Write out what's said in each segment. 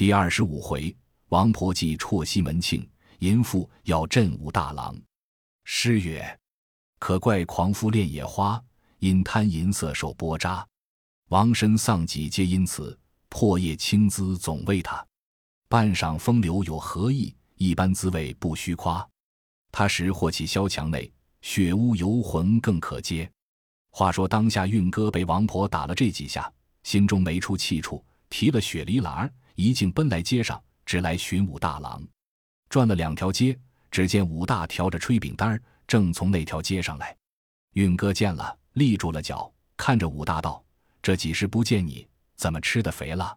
第二十五回，王婆祭辍西门庆，淫妇要镇武大郎。诗曰：“可怪狂夫恋野花，因贪淫色受波扎。王身丧己皆因此，破叶青姿总为他。半晌风流有何意？一般滋味不虚夸。他时或起萧墙内，血污游魂更可接。”话说当下运哥被王婆打了这几下，心中没出气处，提了雪梨篮儿，一径奔来街上，直来寻武大郎。转了两条街，只见武大挑着炊饼单儿，正从那条街上来。运哥见了，立住了脚，看着武大道：“这几时不见你，怎么吃的肥了？”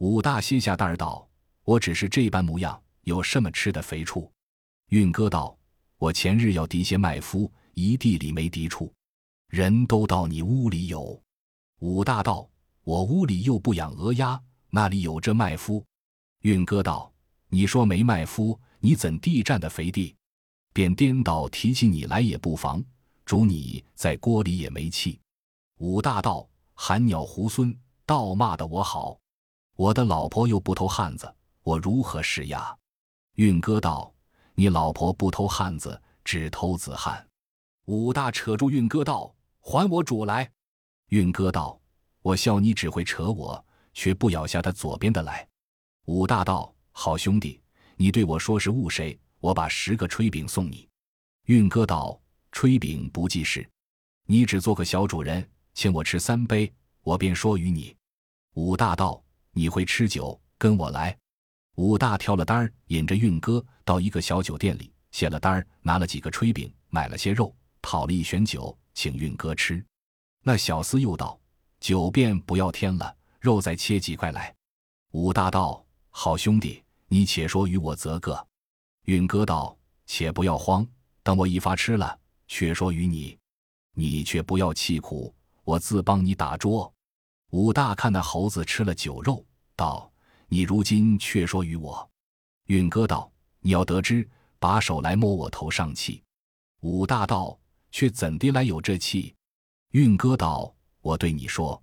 武大歇下担儿道：“我只是这般模样，有什么吃的肥处？”运哥道：“我前日要敌些麦夫，一地里没敌处。”人都到你屋里有，武大道，我屋里又不养鹅鸭，那里有这麦夫？运哥道，你说没麦夫，你怎地占的肥地？便颠倒提起你来也不妨，煮你在锅里也没气。武大道，寒鸟猢狲，倒骂的我好，我的老婆又不偷汉子，我如何是呀？运哥道，你老婆不偷汉子，只偷子汉。武大扯住运哥道。还我主来！运哥道：“我笑你只会扯我，却不咬下他左边的来。”武大道：“好兄弟，你对我说是误谁？我把十个炊饼送你。”运哥道：“炊饼不计事，你只做个小主人，请我吃三杯，我便说与你。”武大道：“你会吃酒，跟我来。”武大挑了单儿，引着运哥到一个小酒店里，卸了单儿，拿了几个炊饼，买了些肉，讨了一旋酒。请运哥吃，那小厮又道：“酒便不要添了，肉再切几块来。”武大道：“好兄弟，你且说与我则个。”运哥道：“且不要慌，等我一发吃了，却说与你。你却不要气苦，我自帮你打桌。”武大看那猴子吃了酒肉，道：“你如今却说与我。”运哥道：“你要得知，把手来摸我头上气。”武大道。却怎地来有这气？运哥道：“我对你说，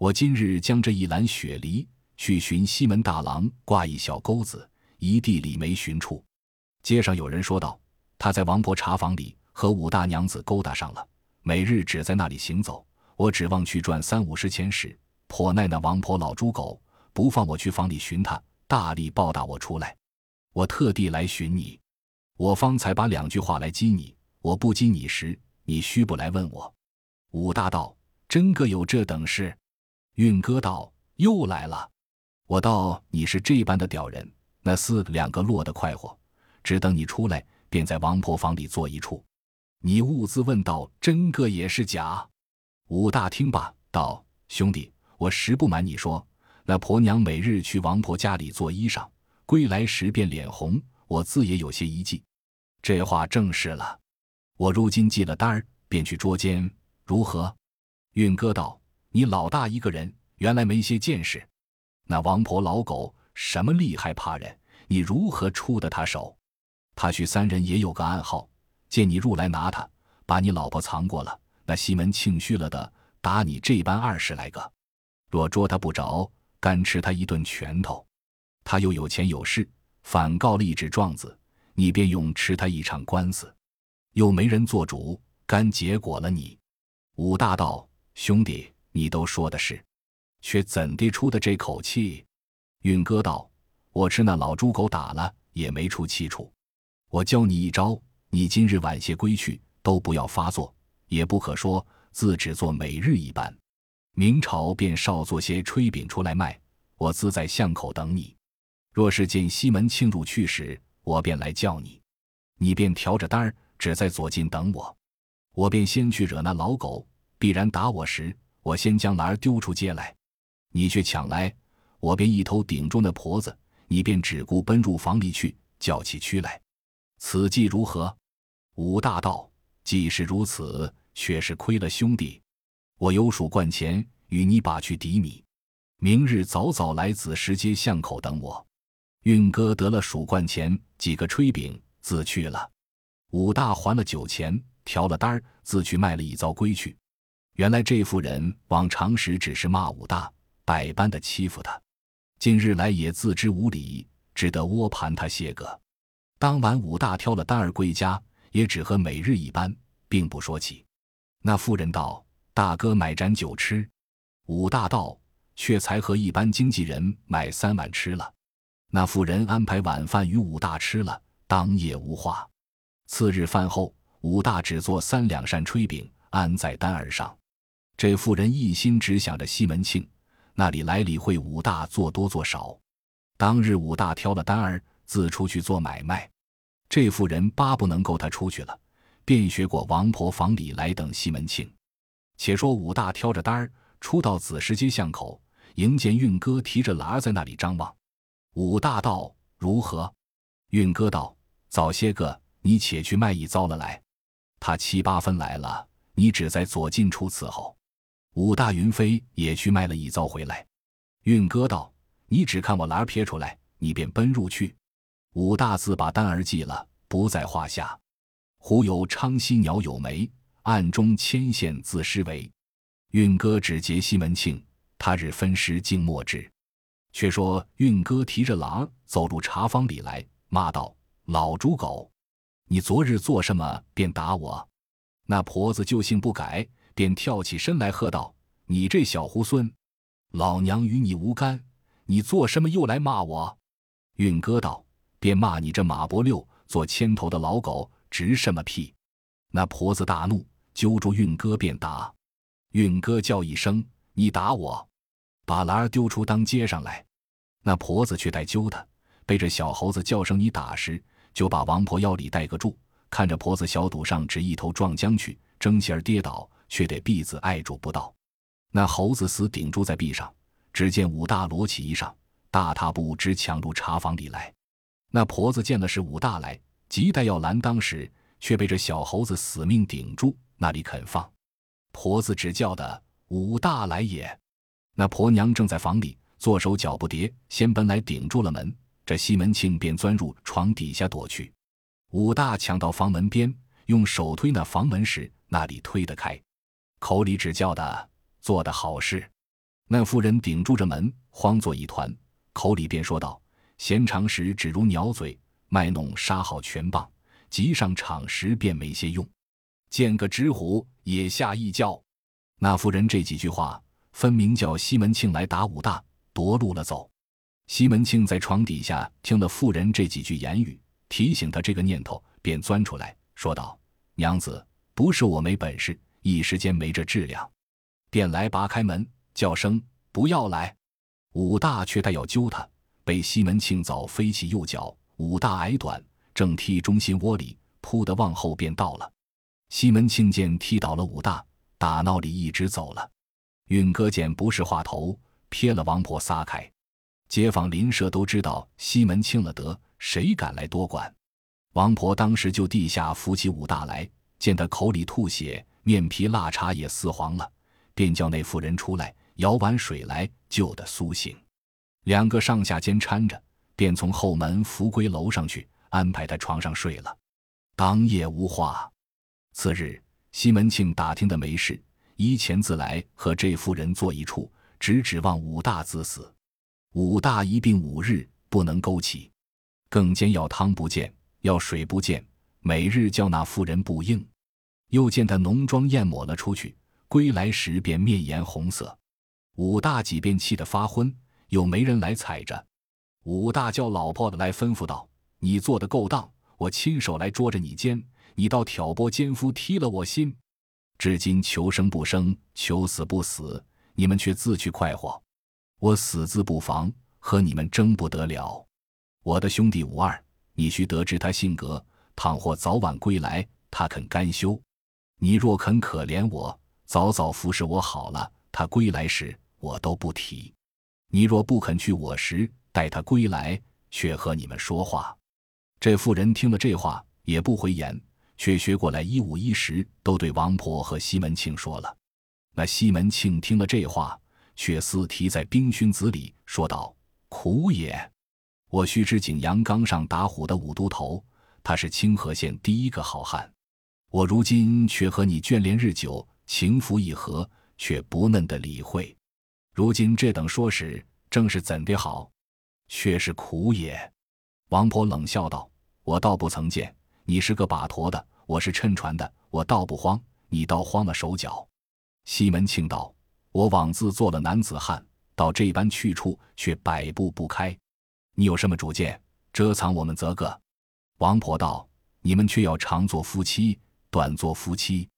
我今日将这一篮雪梨去寻西门大郎，挂一小钩子，一地里没寻处。街上有人说道，他在王婆茶房里和武大娘子勾搭上了，每日只在那里行走。我指望去赚三五十钱时，颇奈那王婆老猪狗不放我去房里寻他，大力暴打我出来。我特地来寻你，我方才把两句话来激你。”我不激你时，你须不来问我。武大道真个有这等事？运哥道又来了。我道你是这般的屌人，那厮两个落得快活，只等你出来，便在王婆房里坐一处。你兀自问道：真个也是假？武大听罢道：兄弟，我实不瞒你说，那婆娘每日去王婆家里做衣裳，归来时便脸红，我自也有些疑忌。这话正是了。我如今记了单儿，便去捉奸，如何？运哥道：“你老大一个人，原来没些见识。那王婆老狗什么厉害怕人？你如何出得他手？他许三人也有个暗号，见你入来拿他，把你老婆藏过了。那西门庆虚了的，打你这般二十来个。若捉他不着，干吃他一顿拳头。他又有钱有势，反告了一纸状子，你便用吃他一场官司。”又没人做主，干结果了你。武大道兄弟，你都说的是，却怎地出的这口气？运哥道：我吃那老猪狗打了，也没出气处。我教你一招，你今日晚些归去，都不要发作，也不可说，自只做每日一般。明朝便少做些炊饼出来卖，我自在巷口等你。若是见西门庆入去时，我便来叫你，你便挑着担儿。只在左近等我，我便先去惹那老狗。必然打我时，我先将篮儿丢出街来，你却抢来，我便一头顶住那婆子，你便只顾奔入房里去，叫起屈来。此计如何？武大道，既是如此，却是亏了兄弟。我有数贯钱与你把去抵米，明日早早来子时街巷口等我。运哥得了数贯钱，几个炊饼，自去了。武大还了酒钱，调了单儿，自去卖了一遭归去。原来这妇人往常时只是骂武大，百般的欺负他。近日来也自知无礼，只得窝盘他些个。当晚武大挑了单儿归家，也只和每日一般，并不说起。那妇人道：“大哥买盏酒吃。”武大道：“却才和一般经纪人买三碗吃了。”那妇人安排晚饭与武大吃了，当夜无话。次日饭后，武大只做三两扇炊饼，安在单儿上。这妇人一心只想着西门庆，那里来理会武大做多做少。当日武大挑了单儿，自出去做买卖。这妇人巴不能够他出去了，便学过王婆房里来等西门庆。且说武大挑着单儿出到子时街巷口，迎见运哥提着篮儿在那里张望。武大道如何？运哥道：“早些个，你且去卖一遭了来。他七八分来了，你只在左近处伺候。”武大云飞也去卖了一遭回来。运哥道：“你只看我篮儿撇出来，你便奔入去。”武大自把单儿记了，不在话下。忽有昌西鸟有眉，暗中牵线自施为。运哥只结西门庆，他日分尸竟莫至。却说运哥提着狼走入茶坊里来，骂道：“老猪狗，你昨日做什么便打我？”那婆子旧性不改，便跳起身来喝道：“你这小猢狲，老娘与你无干，你做什么又来骂我？”运哥道：“便骂你这马伯六做牵头的老狗，值什么屁？”那婆子大怒，揪住运哥便打。运哥叫一声：“你打我！”把篮儿丢出当街上来，那婆子却待揪他，被这小猴子叫声你打时，就把王婆腰里带个住，看着婆子小肚上只一头撞将去，争气儿跌倒，却得婢子碍住不到。那猴子死顶住在壁上，只见武大罗起衣裳，大踏步直抢入茶房里来。那婆子见了是武大来，急待要拦当时，却被这小猴子死命顶住，那里肯放。婆子只叫的武大来也。那婆娘正在房里做手脚不迭，先奔来顶住了门。这西门庆便钻入床底下躲去。武大抢到房门边，用手推那房门时，那里推得开，口里只叫的做的好事。那妇人顶住着门，慌作一团，口里便说道：“闲常时只如鸟嘴，卖弄杀好拳棒，急上场时便没些用。见个纸虎也吓一叫。”那妇人这几句话。分明叫西门庆来打武大，夺路了走。西门庆在床底下听了妇人这几句言语，提醒他这个念头，便钻出来说道：“娘子，不是我没本事，一时间没这质量。”便来拔开门，叫声：“不要来！”武大却待要揪他，被西门庆早飞起右脚。武大矮短，正踢中心窝里，扑的往后便倒了。西门庆见踢倒了武大，打闹里一直走了。运哥见不是话头，撇了王婆撒开。街坊邻舍都知道西门庆了得，谁敢来多管？王婆当时就地下扶起武大来，见他口里吐血，面皮腊茶也似黄了，便叫那妇人出来舀碗水来救得苏醒。两个上下间搀着，便从后门扶归楼上去，安排他床上睡了。当夜无话。次日，西门庆打听的没事。依前自来和这妇人坐一处，只指望武大自死。武大一病五日不能勾起，更兼要汤不见，要水不见，每日叫那妇人不应。又见他浓妆艳抹了出去，归来时便面颜红色。武大几便气得发昏，又没人来踩着。武大叫老婆的来吩咐道：“你做的够当，我亲手来捉着你奸，你倒挑拨奸夫，踢了我心。”至今求生不生，求死不死，你们却自去快活。我死字不防，和你们争不得了。我的兄弟武二，你须得知他性格，倘或早晚归来，他肯甘休。你若肯可怜我，早早服侍我好了，他归来时我都不提。你若不肯去我时，待他归来，却和你们说话。这妇人听了这话，也不回言。却学过来一五一十都对王婆和西门庆说了。那西门庆听了这话，却似提在冰熏子里，说道：“苦也！我须知景阳冈上打虎的武都头，他是清河县第一个好汉。我如今却和你眷恋日久，情福一合，却不嫩的理会。如今这等说时，正是怎的好？却是苦也。”王婆冷笑道：“我倒不曾见你是个把驮的，我是乘船的，我倒不慌，你倒慌了手脚。”西门庆道：“我枉自做了男子汉，到这般去处却百步不开，你有什么主见？遮藏我们则个。”王婆道：“你们却要常做夫妻，短做夫妻。”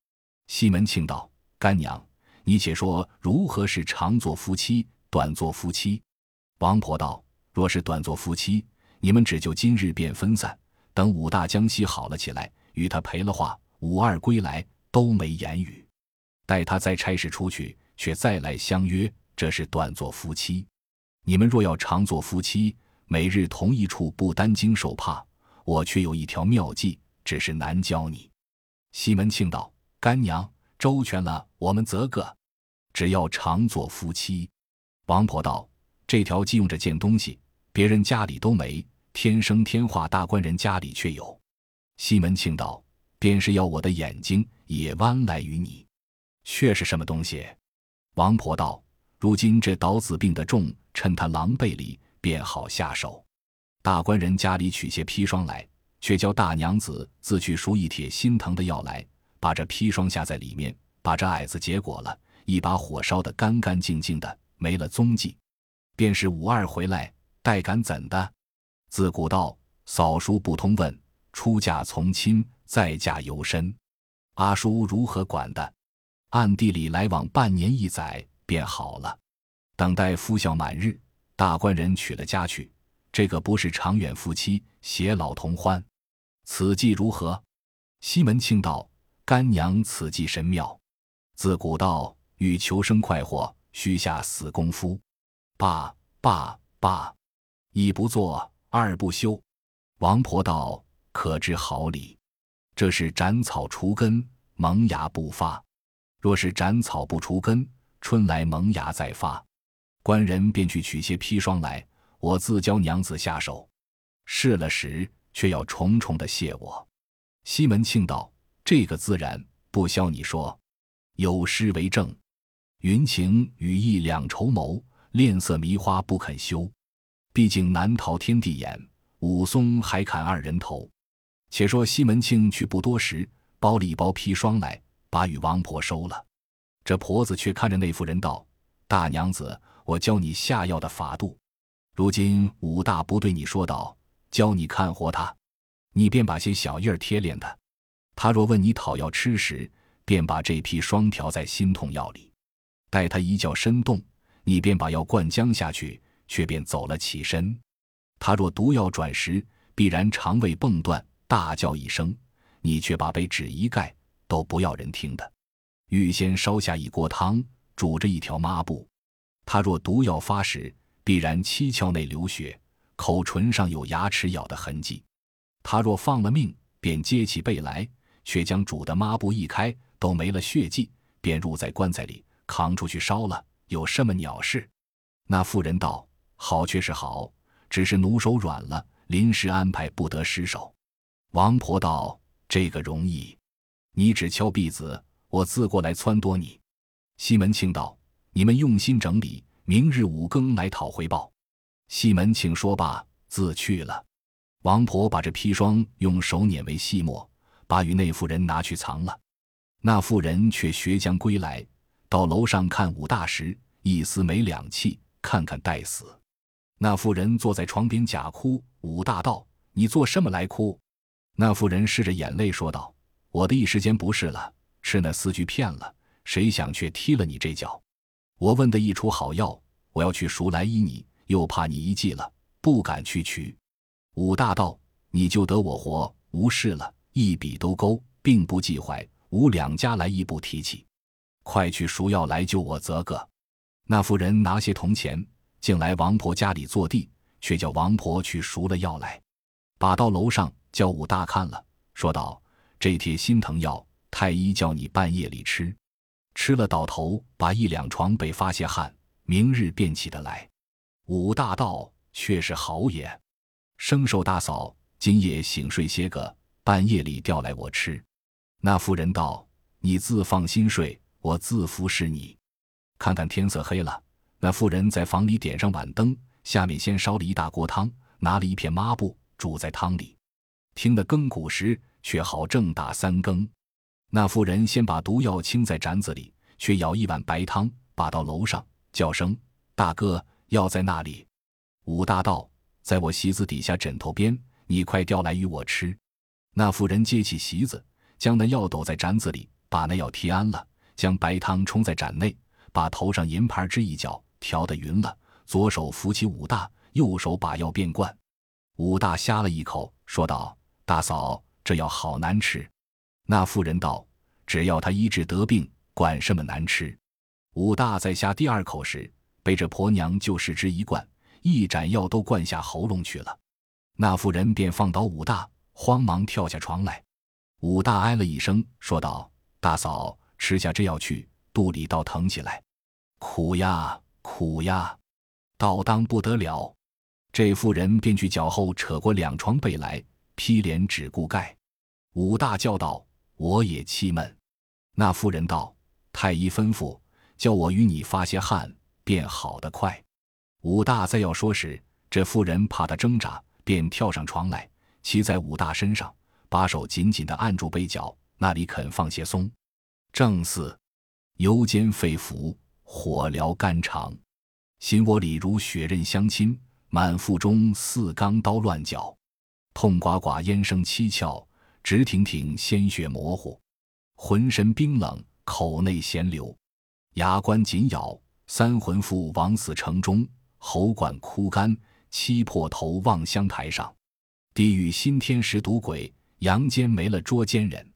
西门庆道：“干娘，你且说如何是长做夫妻，短做夫妻？”王婆道：“若是短做夫妻，你们只就今日便分散，等武大江西好了起来，与他赔了话，武二归来都没言语。”待他再差事出去，却再来相约，这是短做夫妻。你们若要长做夫妻，每日同一处不担惊受怕，我却有一条妙计，只是难教你。西门庆道：“干娘周全了，我们则个，只要常做夫妻。”王婆道：“这条既用着件东西，别人家里都没，天生天化大官人家里却有。”西门庆道：“便是要我的眼睛也弯来与你。”却是什么东西？王婆道：“如今这倒子病得重，趁他狼狈里，便好下手。大官人家里取些砒霜来，却叫大娘子自去赎一帖心疼的药来，把这砒霜下在里面，把这矮子结果了，一把火烧得干干净净的，没了踪迹。便是五二回来，待敢怎的？自古道扫书不通问，出嫁从亲，再嫁由身。阿叔如何管的？”暗地里来往半年一载便好了，等待夫孝满日，大官人娶了家去。这个不是长远夫妻，偕老同欢，此计如何？西门庆道：“干娘此计神妙。自古道欲求生快活，须下死功夫。罢罢罢，一不做二不休。”王婆道：“可知好理？这是斩草除根，萌芽不发。”若是斩草不除根，春来萌芽再发。官人便去取些砒霜来，我自教娘子下手。试了时，却要重重的谢我。西门庆道：“这个自然不消你说。有诗为证：云情雨意两绸缪，恋色迷花不肯休。毕竟难逃天地眼，武松还砍二人头。”且说西门庆去不多时，包了一包砒霜来。把与王婆收了，这婆子却看着那妇人道：“大娘子，我教你下药的法度。如今武大不对你说道，教你看活他，你便把些小印儿贴脸的。他若问你讨药吃时，便把这批霜调在心痛药里。待他一觉身动，你便把药灌浆下去，却便走了起身。他若毒药转时，必然肠胃蹦断，大叫一声，你却把被纸一盖。”都不要人听的。预先烧下一锅汤，煮着一条抹布。他若毒药发时，必然七窍内流血，口唇上有牙齿咬的痕迹。他若放了命，便揭起背来，却将煮的抹布一开，都没了血迹，便入在棺材里，扛出去烧了。有什么鸟事？那妇人道：“好却是好，只是奴手软了，临时安排不得失手。”王婆道：“这个容易。”你只敲壁子，我自过来撺掇你。西门庆道：“你们用心整理，明日五更来讨回报。”西门庆说罢，自去了。王婆把这砒霜用手捻为细末，把与那妇人拿去藏了。那妇人却学将归来，到楼上看武大时，一丝没两气，看看待死。那妇人坐在床边假哭。武大道：“你做什么来哭？”那妇人拭着眼泪说道。我的一时间不是了，吃那四句骗了，谁想却踢了你这脚。我问的一出好药，我要去赎来医你，又怕你一记了，不敢去取。武大道，你就得我活，无事了，一笔都勾，并不记怀。吾两家来亦不提起，快去赎药来救我则个。那妇人拿些铜钱，竟来王婆家里坐地，却叫王婆去赎了药来，把到楼上叫武大看了，说道。这帖心疼药，太医叫你半夜里吃，吃了倒头，把一两床被发些汗，明日便起得来。武大道却是好也。生寿大嫂今夜醒睡些个，半夜里调来我吃。那妇人道：“你自放心睡，我自服侍你。”看看天色黑了，那妇人在房里点上晚灯，下面先烧了一大锅汤，拿了一片抹布煮在汤里，听得更鼓时，却好正打三更。那妇人先把毒药倾在盏子里，却舀一碗白汤，把到楼上，叫声：“大哥，药在那里？”武大道：“在我席子底下枕头边，你快调来与我吃。”那妇人接起席子，将那药抖在盏子里，把那药提安了，将白汤冲在盏内，把头上银盘支一角，调得匀了。左手扶起武大，右手把药便灌。武大呷了一口，说道：“大嫂，这药好难吃。”那妇人道：“只要他医治得病，管什么难吃？”武大在下第二口时，被这婆娘就使之一灌，一盏药都灌下喉咙去了。那妇人便放倒武大，慌忙跳下床来。武大哎了一声，说道：“大嫂，吃下这药去，肚里倒疼起来，苦呀，苦呀！”倒当不得了，这妇人便去脚后扯过两床被来，披脸只顾盖。武大叫道：“我也气闷。”那妇人道：“太医吩咐，叫我与你发些汗，便好得快。”武大再要说时，这妇人怕他挣扎，便跳上床来，骑在武大身上，把手紧紧地按住背角，那里肯放些松。正似油煎肺腑，火燎肝肠。心窝里如血刃相侵，满腹中似钢刀乱绞，痛呱呱咽声七窍，直挺挺鲜血模糊，浑身冰冷，口内咸流，牙关紧咬，三魂妇枉死城中，喉管枯干，七破头望乡台上，地狱新天时赌鬼，阳间没了捉奸人。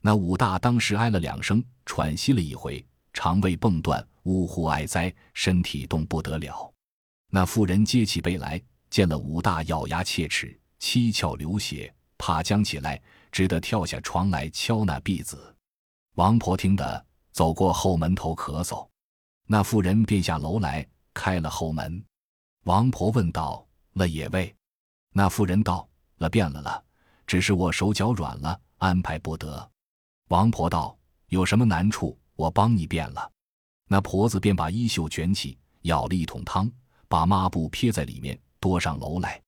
那武大当时哀了两声，喘息了一回，肠胃蹦断。呜呼哀哉，身体动不得了。那妇人接起杯来，见了武大，咬牙切齿，七窍流血，怕将起来，只得跳下床来敲那壁子。王婆听得，走过后门头咳嗽。那妇人便下楼来，开了后门。王婆问道：“了也未？”那妇人道：“了变了了，只是我手脚软了，安排不得。”王婆道：“有什么难处，我帮你变了。”那婆子便把衣袖卷起，舀了一桶汤，把抹布撇在里面，多上楼来，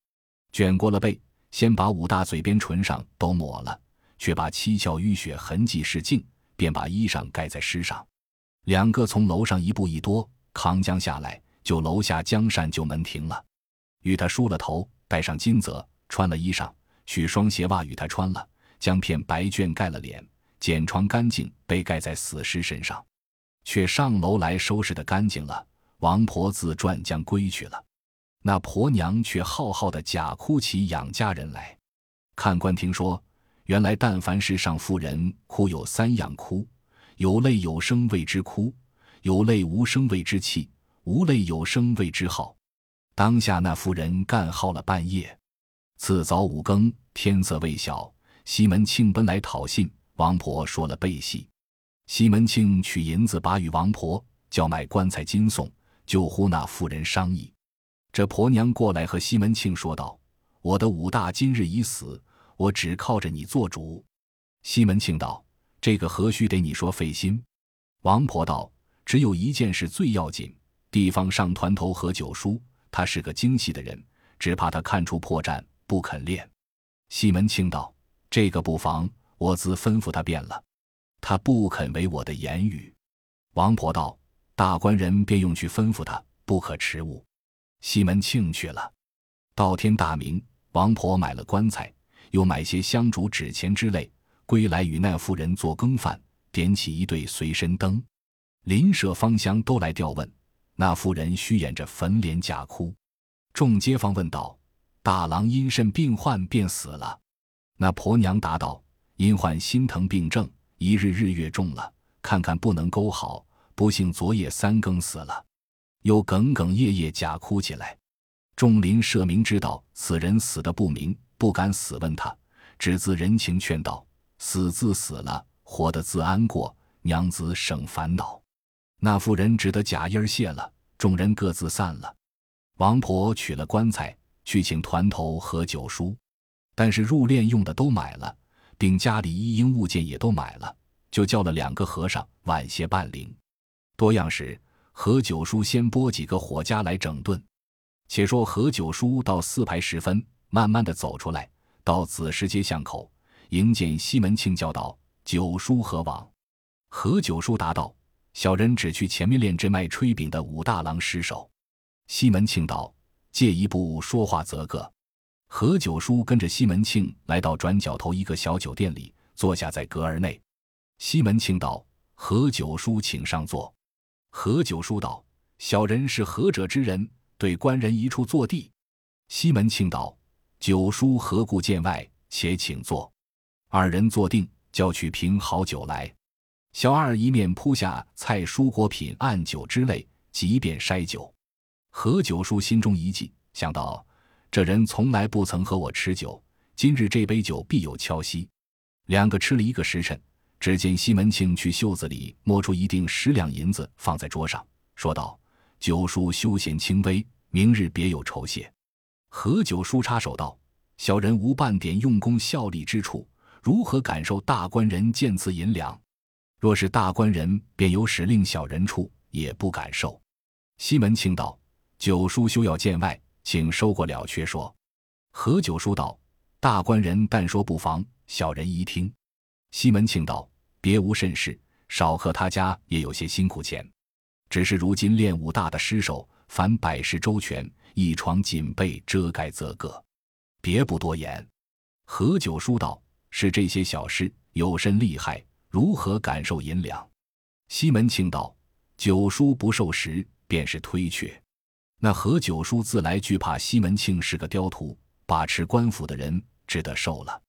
卷过了背，先把五大嘴边、唇上都抹了，却把七窍淤血痕迹拭净，便把衣裳盖在尸上。两个从楼上一步一多扛将下来，就楼下江扇就门停了，与他梳了头，戴上金泽，穿了衣裳，取双鞋袜与他穿了，将片白绢盖了脸，剪床干净，被盖在死尸身上。却上楼来收拾的干净了，王婆自转将归去了。那婆娘却浩浩的假哭起养家人来。看官听说，原来但凡是上妇人哭，有三样哭：有泪有声谓之哭，有泪无声谓之泣，无泪有声谓之号。当下那妇人干耗了半夜，次早五更，天色未晓，西门庆奔来讨信，王婆说了背戏。西门庆取银子，把与王婆叫买棺材金送，就呼那妇人商议。这婆娘过来和西门庆说道：“我的武大今日已死，我只靠着你做主。”西门庆道：“这个何须得你说费心？”王婆道：“只有一件事最要紧，地方上团头何九叔，他是个精细的人，只怕他看出破绽，不肯练。”西门庆道：“这个不妨，我自吩咐他便了。”他不肯为我的言语，王婆道：“大官人便用去吩咐他，不可迟误。”西门庆去了。到天大明，王婆买了棺材，又买些香烛、纸钱之类，归来与那妇人做羹饭，点起一对随身灯。邻舍芳香都来吊问，那妇人虚掩着粉脸假哭。众街坊问道：“大郎因甚病患便死了？”那婆娘答道：“因患心疼病症。”一日日月重了，看看不能勾好，不幸昨夜三更死了，又哽哽咽咽假哭起来。众邻舍明知道此人死的不明，不敢死问他，只自人情劝道：“死自死了，活的自安过，娘子省烦恼。”那妇人只得假音儿谢了，众人各自散了。王婆取了棺材去请团头和九叔，但是入殓用的都买了。并家里一应物件也都买了，就叫了两个和尚晚些办灵。多样时，何九叔先拨几个火家来整顿。且说何九叔到四排时分，慢慢的走出来，到子时街巷口迎见西门庆，叫道：“九叔何往？”何九叔答道：“小人只去前面练这卖炊饼的武大郎失手。”西门庆道：“借一步说话则个。”何九叔跟着西门庆来到转角头一个小酒店里，坐下在阁儿内。西门庆道：“何九叔，请上座。”何九叔道：“小人是何者之人？”对官人一处坐地，西门庆道：“九叔何故见外？且请坐。”二人坐定，叫取瓶好酒来。小二一面铺下菜蔬果品、按酒之类，即便筛酒。何九叔心中一计，想到这人从来不曾和我吃酒，今日这杯酒必有敲息。两个吃了一个时辰，只见西门庆去袖子里摸出一锭十两银子，放在桌上，说道。九叔休闲轻微，明日别有酬谢。何九叔插手道：“小人无半点用功效力之处，如何感受大官人见此银两？若是大官人便有使令小人处，也不敢受。”西门庆道：“九叔休要见外，请收过了却说。”何九叔道：“大官人但说不妨，小人一听。”西门庆道：“别无甚事，少客他家也有些辛苦钱。”只是如今练武大的尸首，凡百事周全，一床锦被遮盖则个，别不多言。何九叔道：“是这些小事，有甚厉害？如何感受银两？”西门庆道：“九叔不受时，便是推却。”那何九叔自来惧怕西门庆是个刁徒，把持官府的人，只得受了。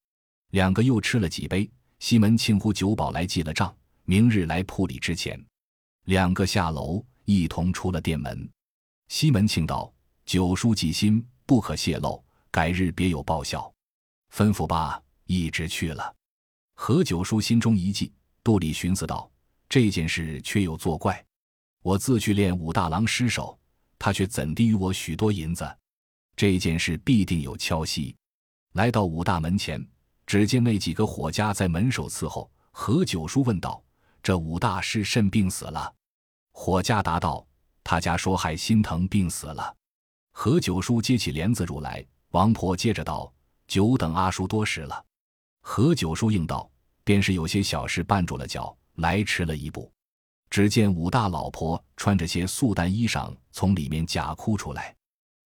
两个又吃了几杯，西门庆呼酒保来记了账，明日来铺里之前。两个下楼，一同出了店门。西门庆道：“九叔记心，不可泄露，改日别有报效。”吩咐罢，一直去了。何九叔心中一计，肚里寻思道：“这件事却有作怪。我自去练武大郎尸首，他却怎地与我许多银子？这件事必定有敲息。”来到武大门前，只见那几个伙家在门首伺候。何九叔问道。这武大是甚病死了？伙家答道：“他家说害心疼病死了。”何九叔接起帘子入来。王婆接着道：“久等阿叔多时了。”何九叔应道：“便是有些小事绊住了脚，来迟了一步。”只见武大老婆穿着些素淡衣裳从里面假哭出来。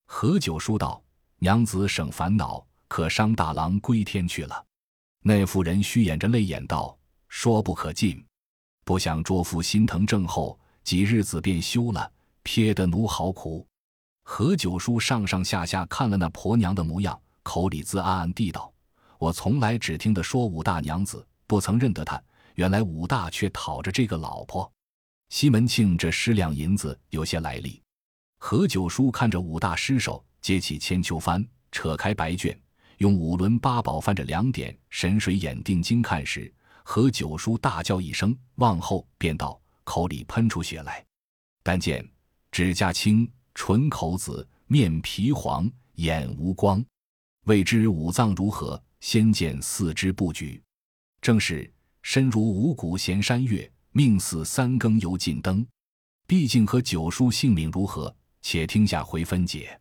何九叔道：“娘子省烦恼，可伤大郎归天去了。”那妇人虚掩着泪眼道：“说不可进。”不想卓夫心疼症后几日子便休了，撇得奴好苦。何九叔上上下下看了那婆娘的模样，口里自暗暗地道：“我从来只听得说武大娘子，不曾认得她。原来武大却讨着这个老婆。”西门庆这十两银子有些来历。何九叔看着武大尸首，接起千秋幡，扯开白卷，用五轮八宝翻着两点神水眼定睛看时。何九叔大叫一声，往后便道，口里喷出血来。但见指甲青，唇口紫，面皮黄，眼无光。未知五脏如何？先见四肢布局，正是身如五谷闲山月，命似三更油尽灯。毕竟和九叔性命如何？且听下回分解。